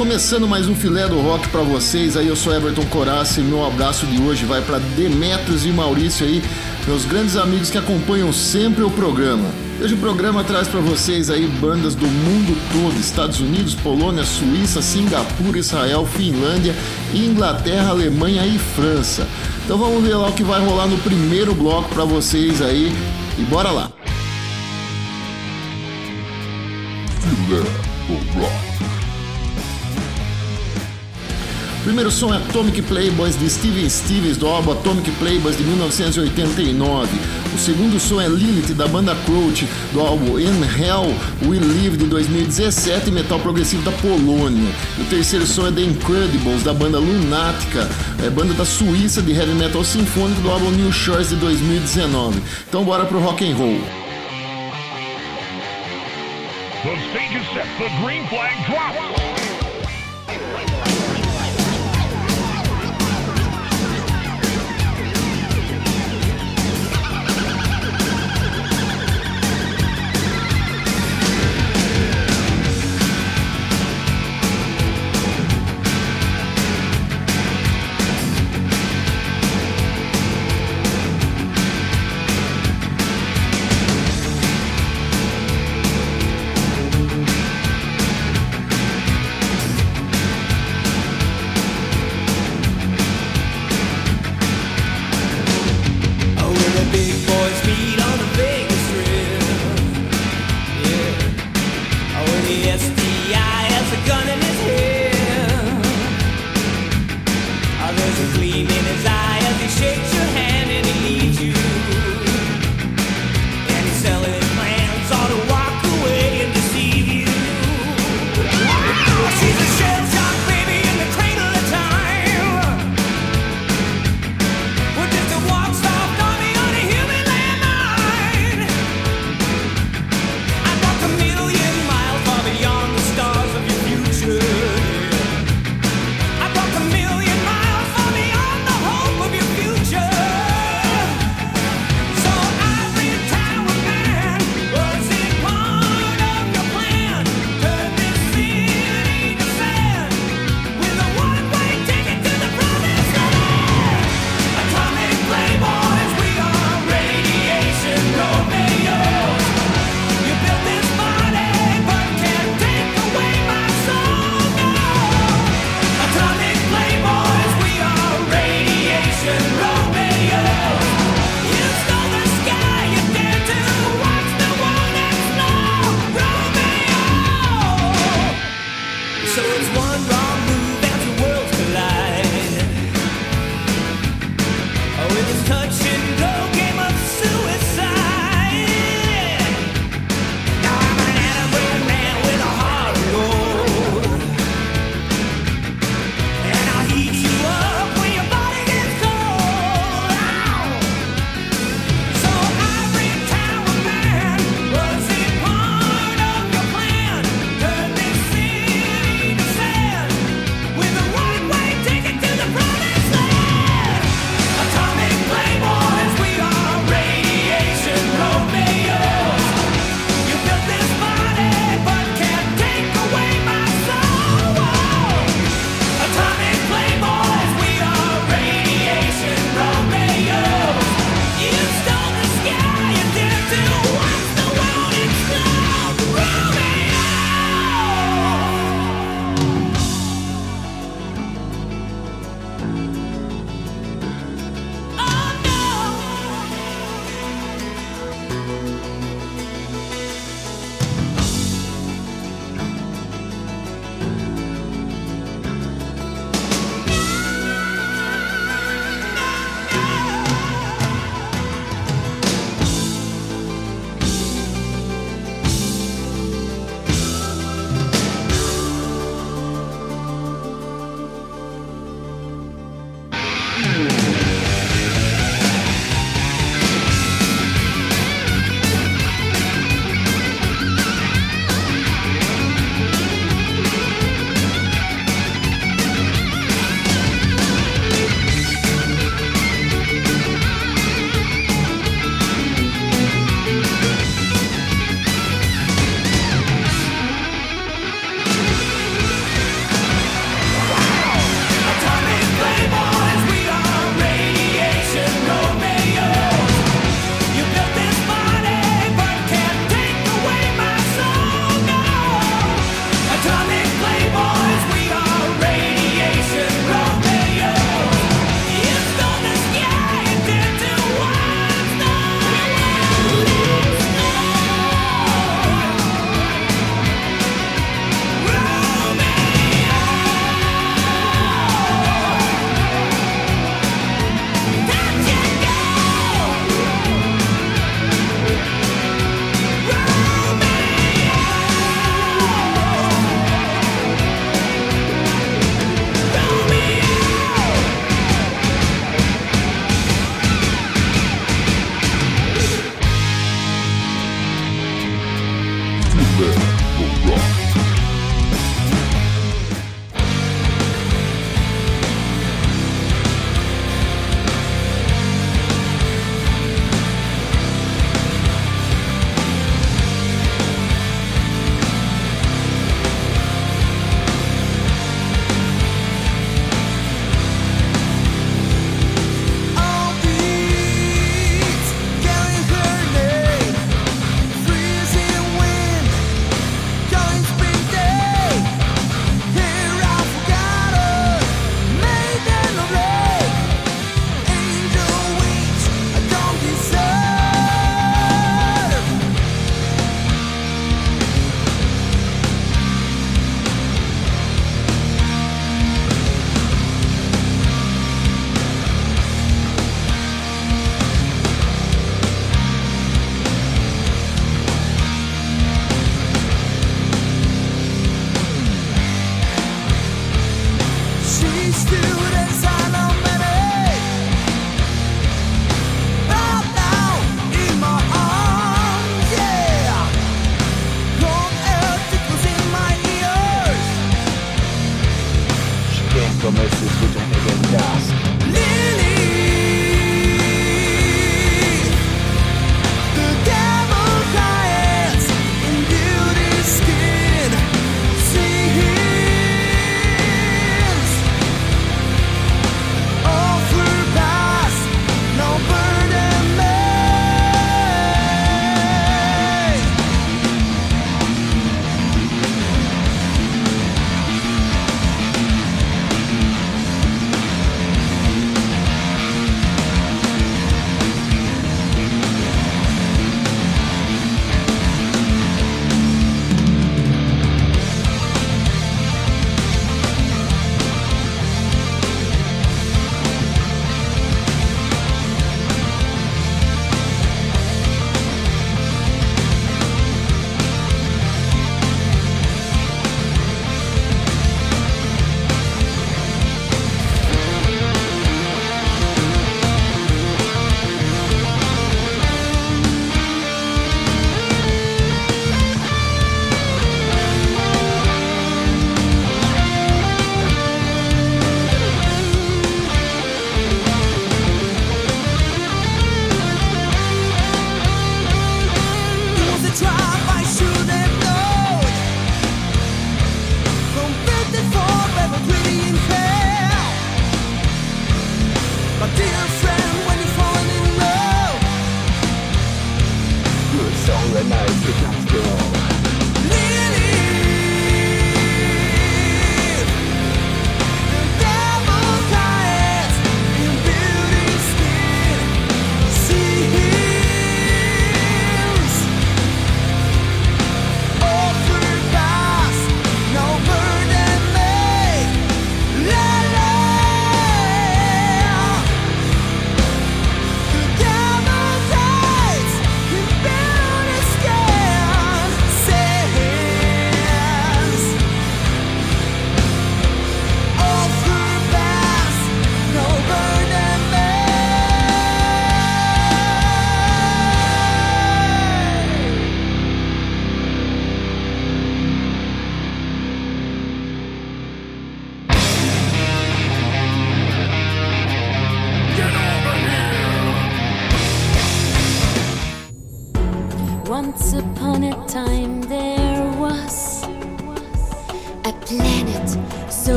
Começando mais um filé do rock para vocês. Aí eu sou Everton Corassi e meu abraço de hoje vai para Demetrios e Maurício aí, meus grandes amigos que acompanham sempre o programa. Hoje o programa traz para vocês aí bandas do mundo todo, Estados Unidos, Polônia, Suíça, Singapura, Israel, Finlândia, Inglaterra, Alemanha e França. Então vamos ver lá o que vai rolar no primeiro bloco para vocês aí e bora lá. Filé do Rock. Primeiro som é Atomic Playboys de Steven Stevens do álbum Atomic Playboys de 1989. O segundo som é Lilith da banda Crouch do álbum In Hell We Live de 2017, metal progressivo da Polônia. O terceiro som é The Incredibles da banda Lunática, é banda da Suíça de heavy metal sinfônico do álbum New Shores de 2019. Então bora pro rock and roll. The stage is set. The green flag drops.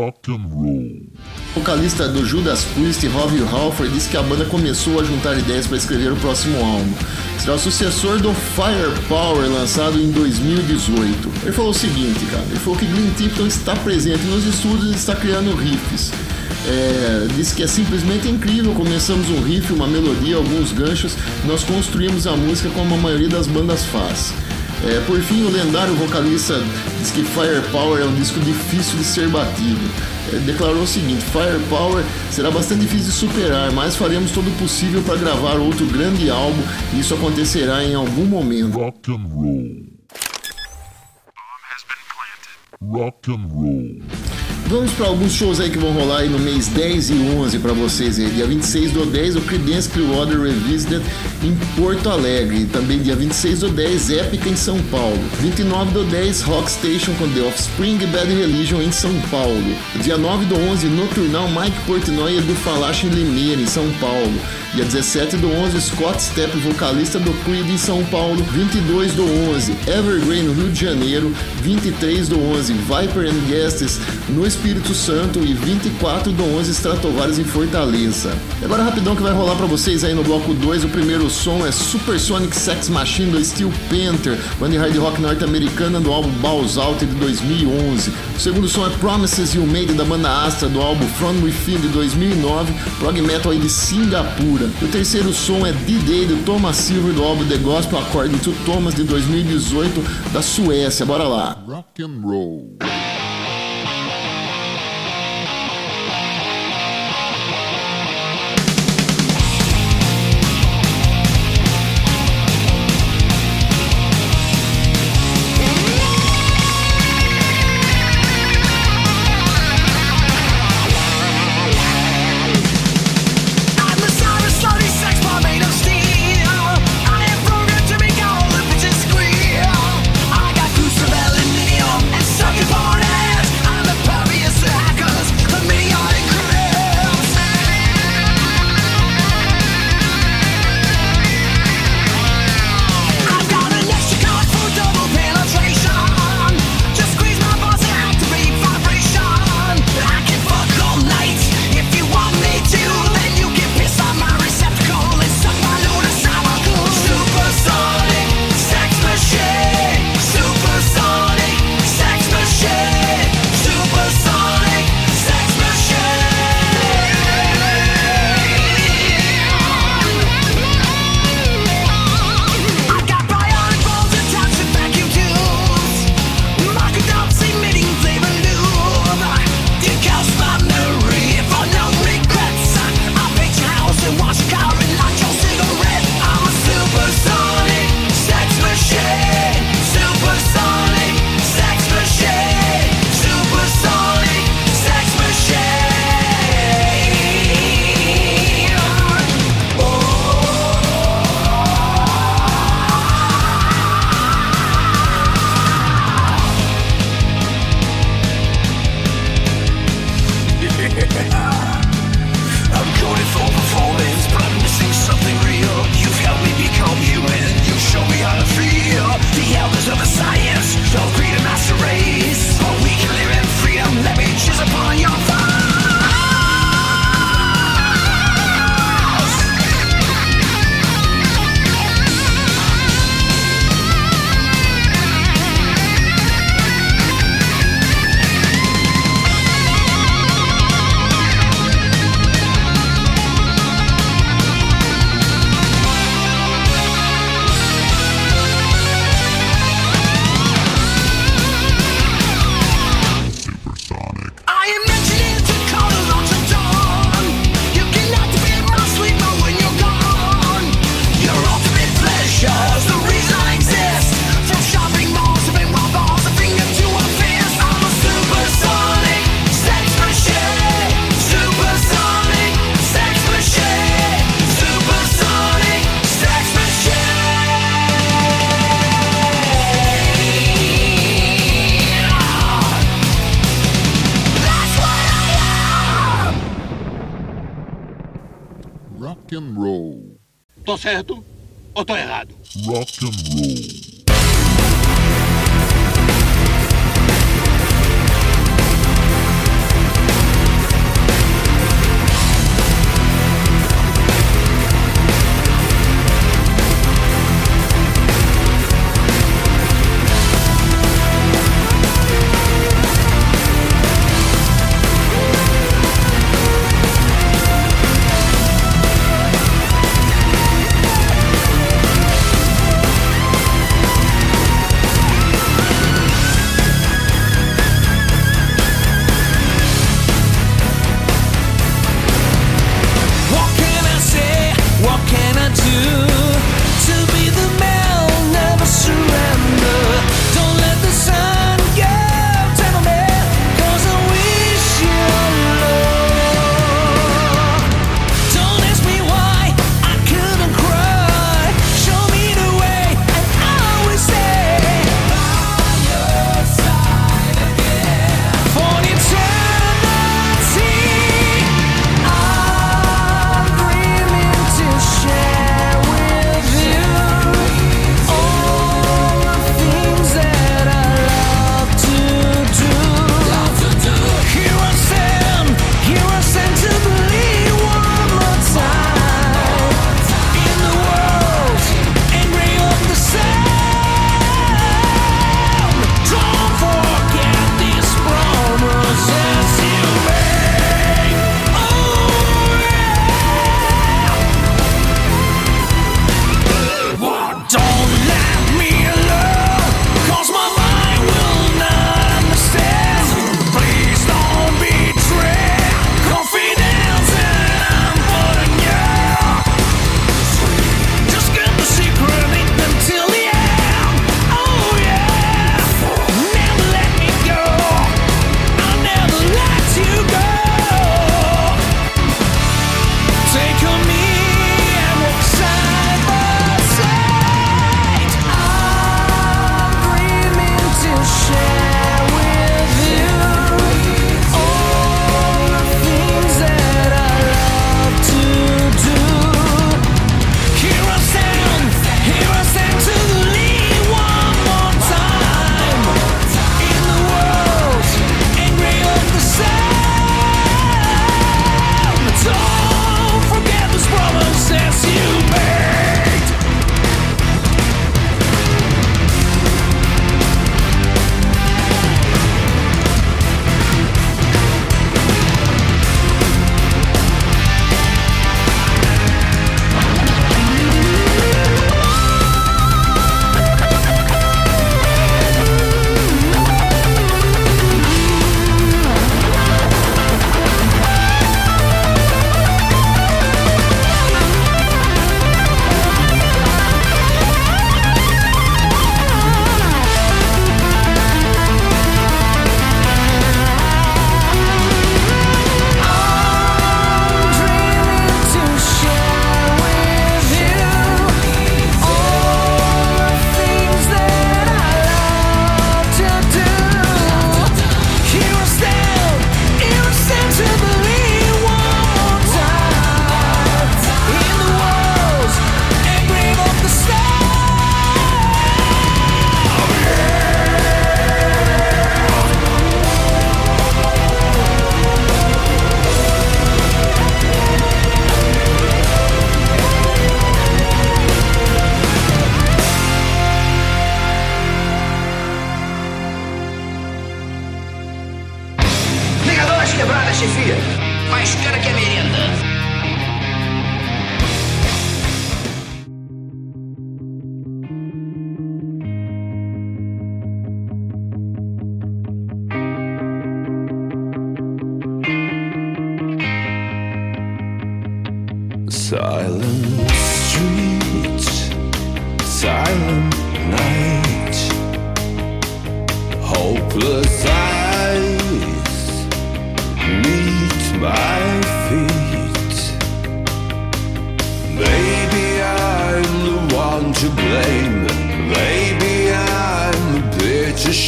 And roll. O vocalista do Judas Priest, Robbie Halford, disse que a banda começou a juntar ideias para escrever o próximo álbum. Será o sucessor do Firepower, lançado em 2018. Ele falou o seguinte, cara, ele falou que Glenn Tipton está presente nos estúdios e está criando riffs. É, disse que é simplesmente incrível. Começamos um riff, uma melodia, alguns ganchos, nós construímos a música como a maioria das bandas faz. É, por fim, o lendário vocalista diz que Firepower é um disco difícil de ser batido. É, declarou o seguinte: Firepower será bastante difícil de superar, mas faremos todo o possível para gravar outro grande álbum e isso acontecerá em algum momento. Rock and roll. Rock and roll. Vamos para alguns shows aí que vão rolar aí no mês 10 e 11 para vocês aí. Dia 26 do 10, o Creedence Clearwater Revisited em Porto Alegre. Também dia 26 do 10, Épica em São Paulo. 29 do 10, Rock Station com The Offspring e Bad Religion em São Paulo. Dia 9 do 11, Nocturnal Mike Portnoy do Falache em Limeira, em São Paulo. Dia 17 do 11, Scott Stepp, vocalista do Creed em São Paulo. 22 do 11, Evergreen no Rio de Janeiro. 23 do 11, Viper and Guests no Espírito Santo. E 24 do 11, Stratovarius em Fortaleza. E agora rapidão que vai rolar para vocês aí no bloco 2. O primeiro som é Supersonic Sex Machine do Steel Panther, banda de hard rock norte-americana do álbum Balls Out de 2011. O segundo som é Promises You Made da banda Astra do álbum From Within de 2009, prog metal aí de Singapura. O terceiro som é D-Day do Thomas Silver do álbum The Gospel According to Thomas de 2018 da Suécia. Bora lá. Rock and roll.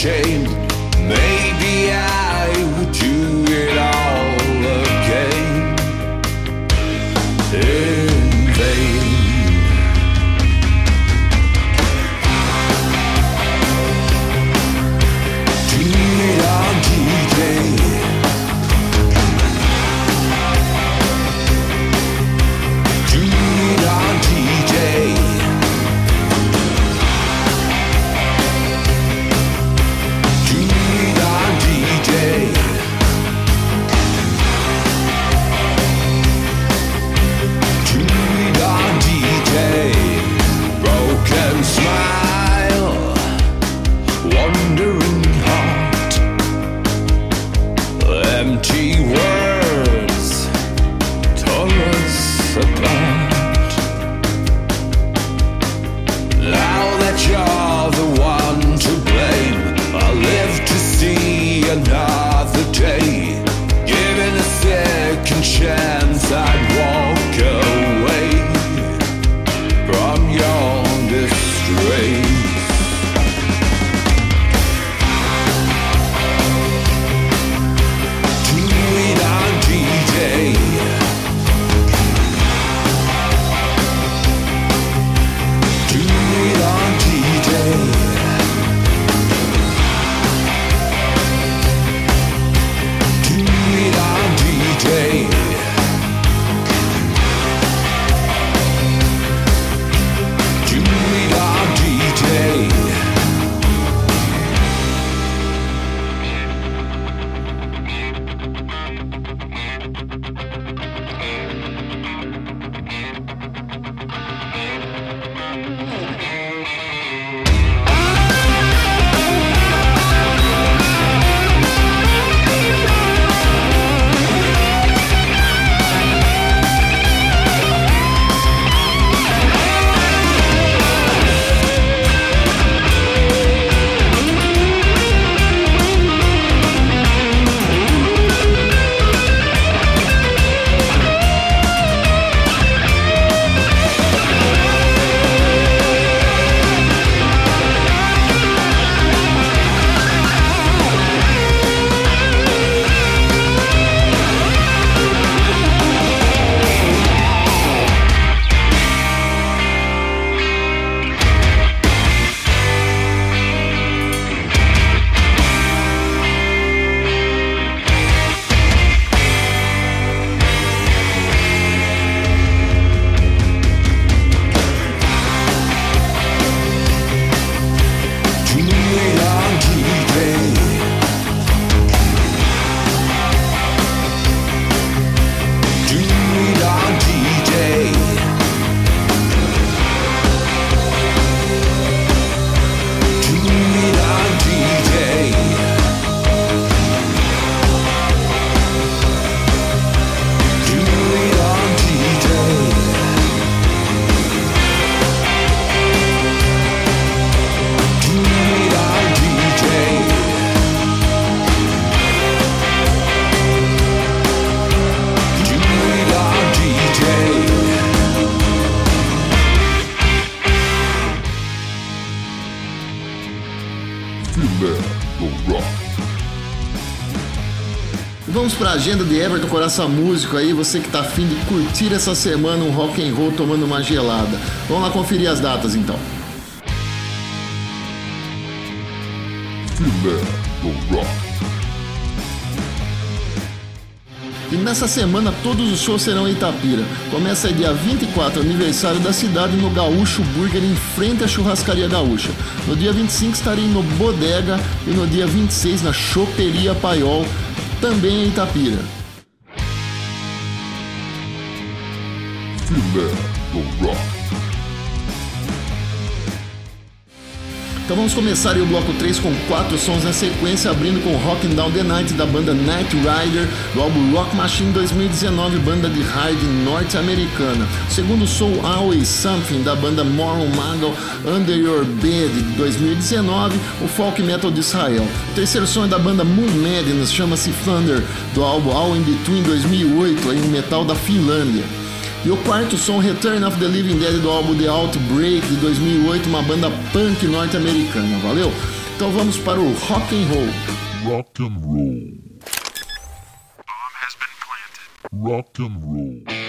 Ashamed. Maybe I would do it all E Vamos pra agenda de Everton Coração Músico aí, você que tá afim de curtir essa semana um rock and roll tomando uma gelada. Vamos lá conferir as datas então. E nessa semana todos os shows serão em Itapira. Começa dia 24, aniversário da cidade, no Gaúcho Burger, em frente à churrascaria gaúcha. No dia 25 estarei no Bodega e no dia 26 na Choperia Paiol, também em Itapira. Filé do Rock. Então vamos começar o bloco 3 com quatro sons na sequência, abrindo com Rockin' Down the Night da banda Night Rider, do álbum Rock Machine 2019, banda de hard norte-americana. Segundo som Always Something da banda Moron Magal, Under Your Bed de 2019, o folk metal de Israel. O terceiro som é da banda Moon Madness, chama-se Thunder, do álbum All In Between 2008, aí um metal da Finlândia. E o quarto som, Return of the Living Dead, do álbum The Outbreak de 2008, uma banda punk norte-americana, valeu? Então vamos para o rock and roll. Rock and roll. Rock and roll.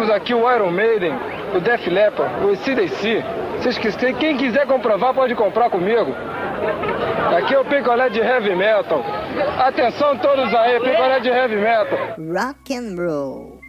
Temos aqui o Iron Maiden, o Def Leppard, o ACDC. Vocês que- quem quiser comprovar pode comprar comigo. Aqui é o picolé de heavy metal. Atenção todos aí, picolé de heavy metal. Rock and roll.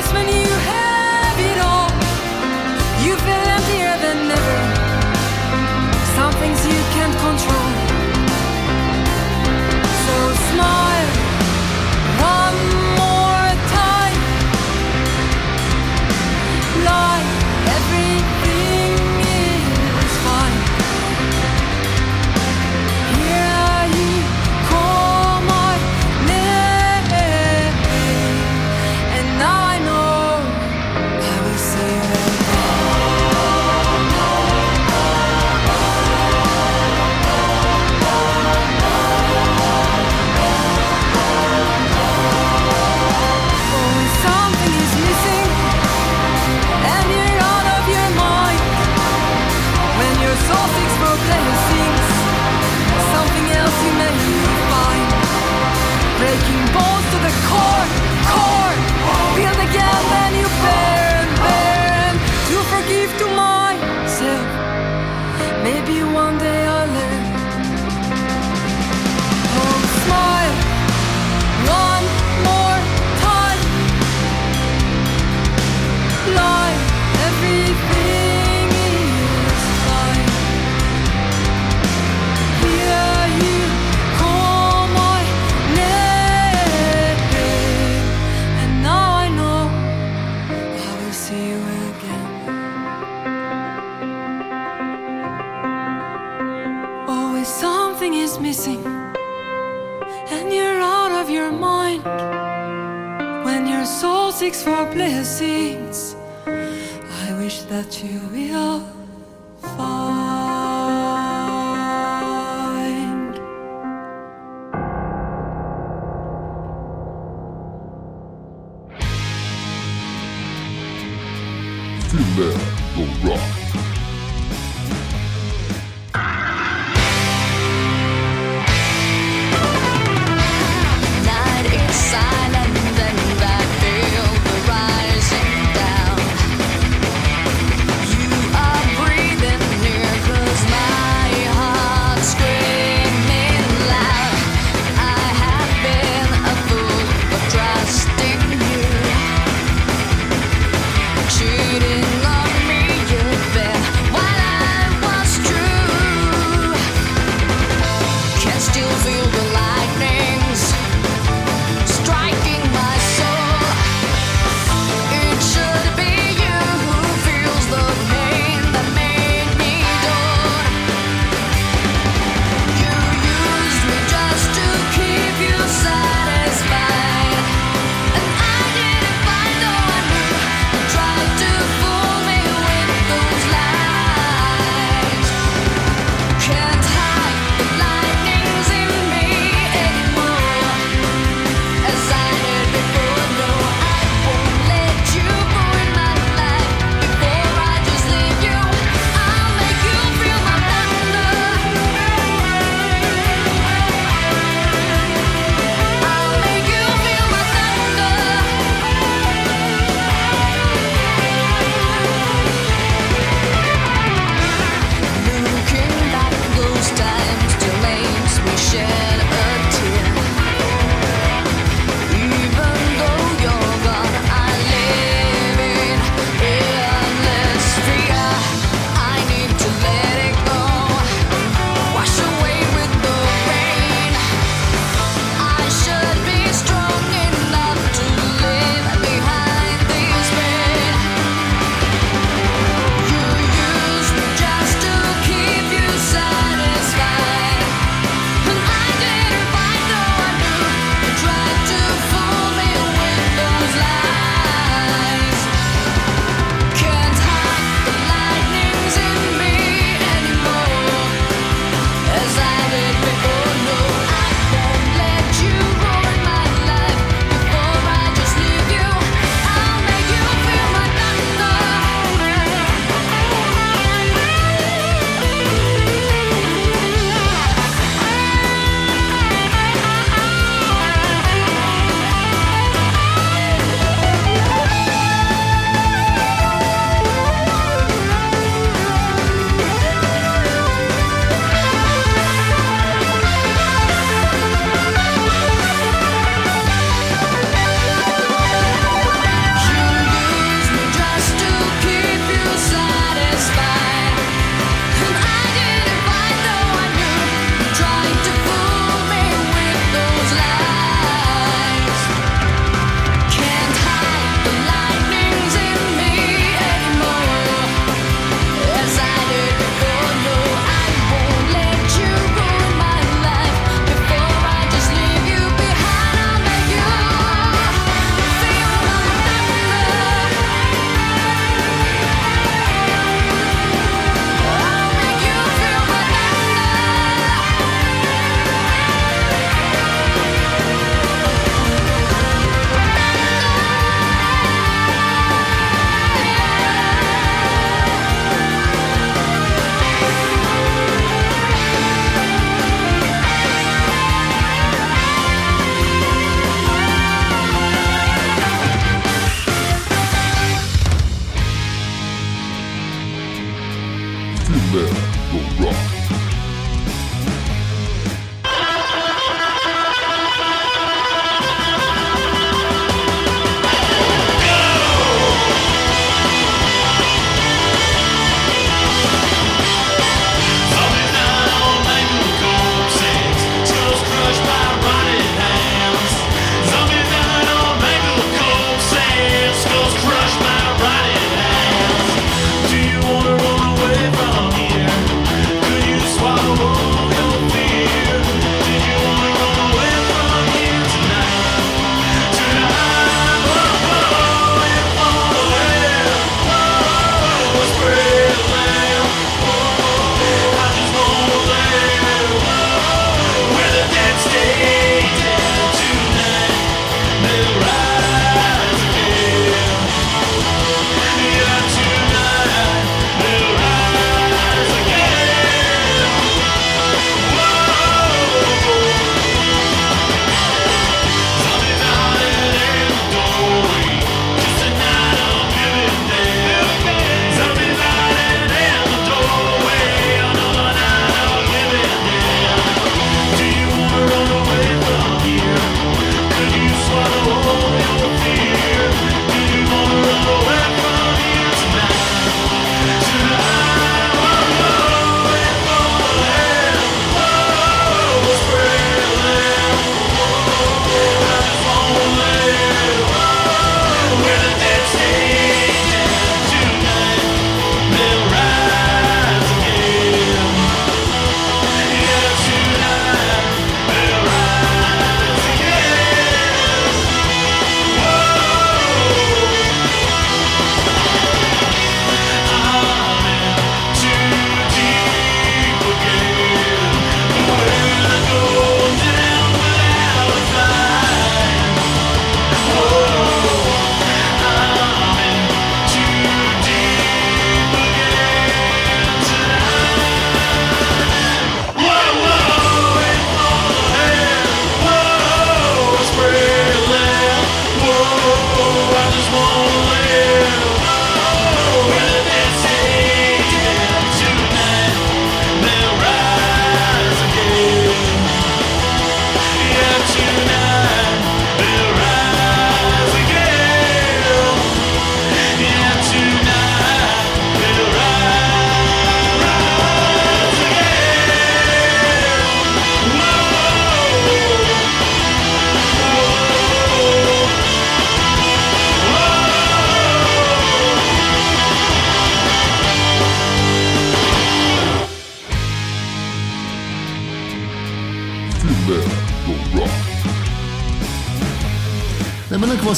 That's when you have seeks for blessings. I wish that you will find. Feel the rock.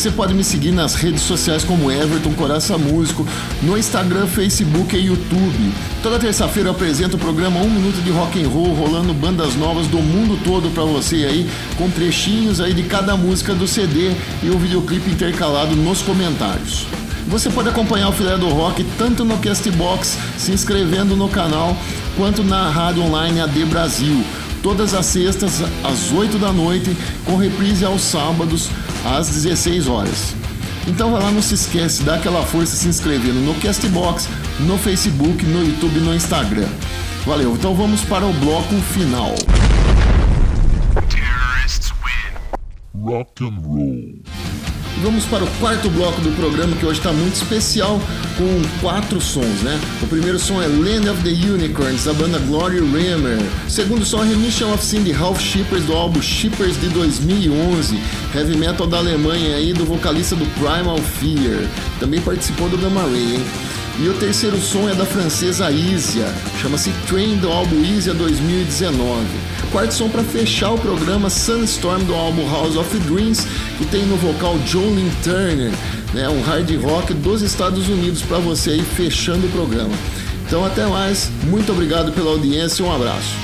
Você pode me seguir nas redes sociais como Everton Coraça Músico, no Instagram, Facebook e YouTube. Toda terça-feira eu apresento o programa Um Minuto de Rock and Roll, rolando bandas novas do mundo todo para você aí, com trechinhos aí de cada música do CD e o videoclipe intercalado nos comentários. Você pode acompanhar o Filé do Rock tanto no Castbox, se inscrevendo no canal, quanto na rádio online AD Brasil. Todas as sextas, às 8 da noite, com reprise aos sábados, às 16 horas. Então vai lá, não se esquece, dá aquela força se inscrevendo no Castbox, no Facebook, no YouTube e no Instagram. Valeu, então vamos para o bloco final. Rock and Roll. Vamos para o quarto bloco do programa que hoje está muito especial com quatro sons, né? O primeiro som é Land of the Unicorns da banda Glory Rammer. O segundo som é Remission of Sin de Ralph Shippers do álbum Shippers de 2011, heavy metal da Alemanha aí do vocalista do Primal Fear. Também participou do Gamma Ray, hein? E o terceiro som é da francesa Isia, chama-se Train do álbum Isia 2019. Quarto som para fechar o programa Sunstorm do álbum House of Dreams, que tem no vocal Jolene Turner, né, um hard rock dos Estados Unidos para você aí fechando o programa. Então até mais, muito obrigado pela audiência e um abraço.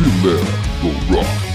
Filé do Rock.